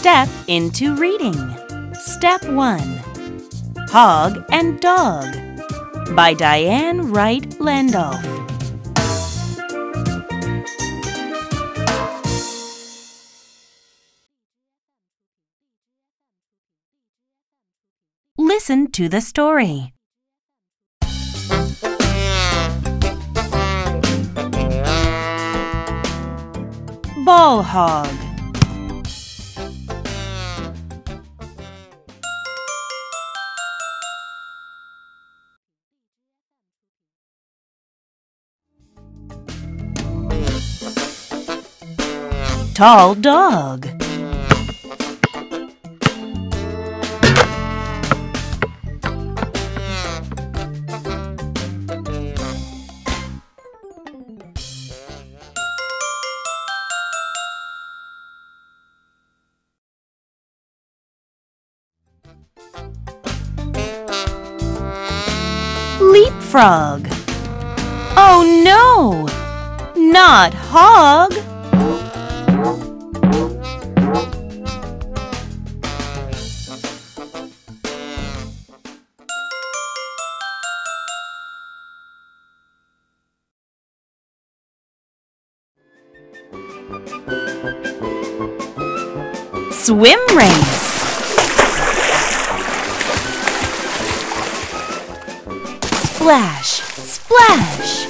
step into reading. Step 1 Hog and Dog by Diane Wright Landolf. Listen to the story. Ball hog. Tall dog. Leapfrog. Oh no! Not hog! Swim race. Splash, splash.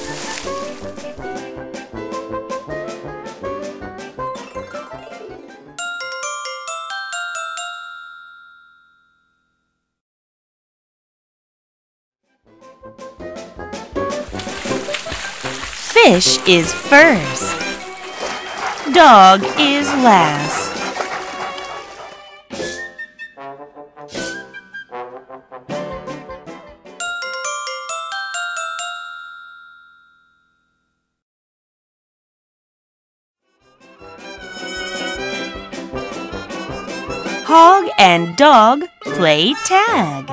Fish is first. Dog is last. Hog and dog play tag.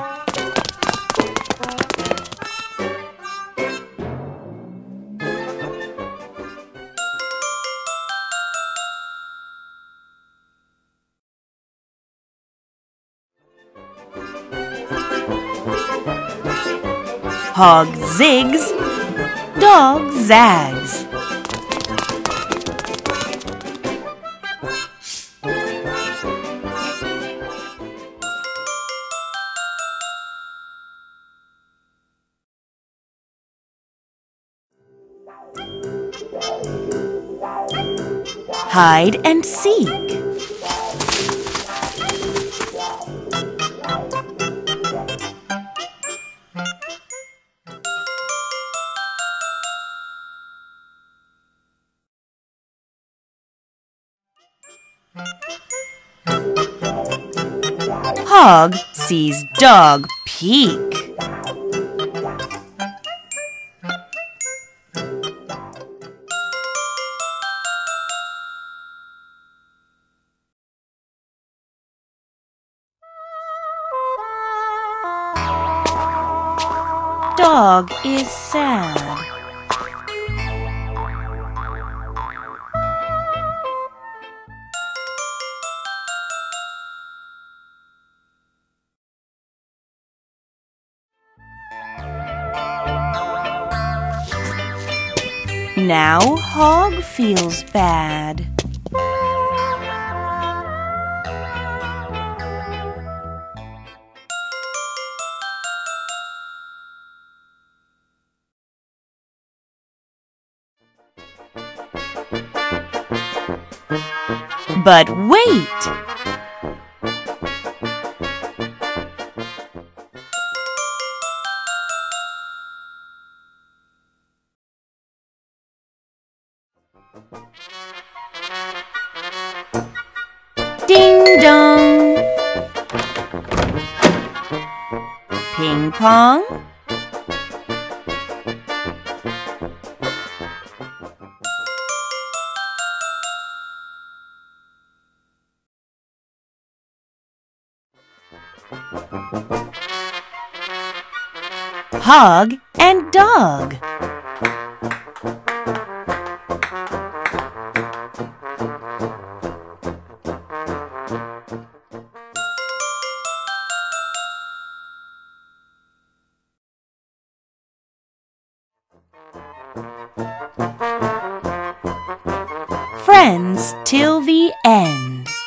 Hog zigs, dog zags. Hide and seek. Hog sees dog peek. Dog is sad. Now Hog feels bad. But wait! Ding dong! Ping pong? Hog and dog. friends till the end.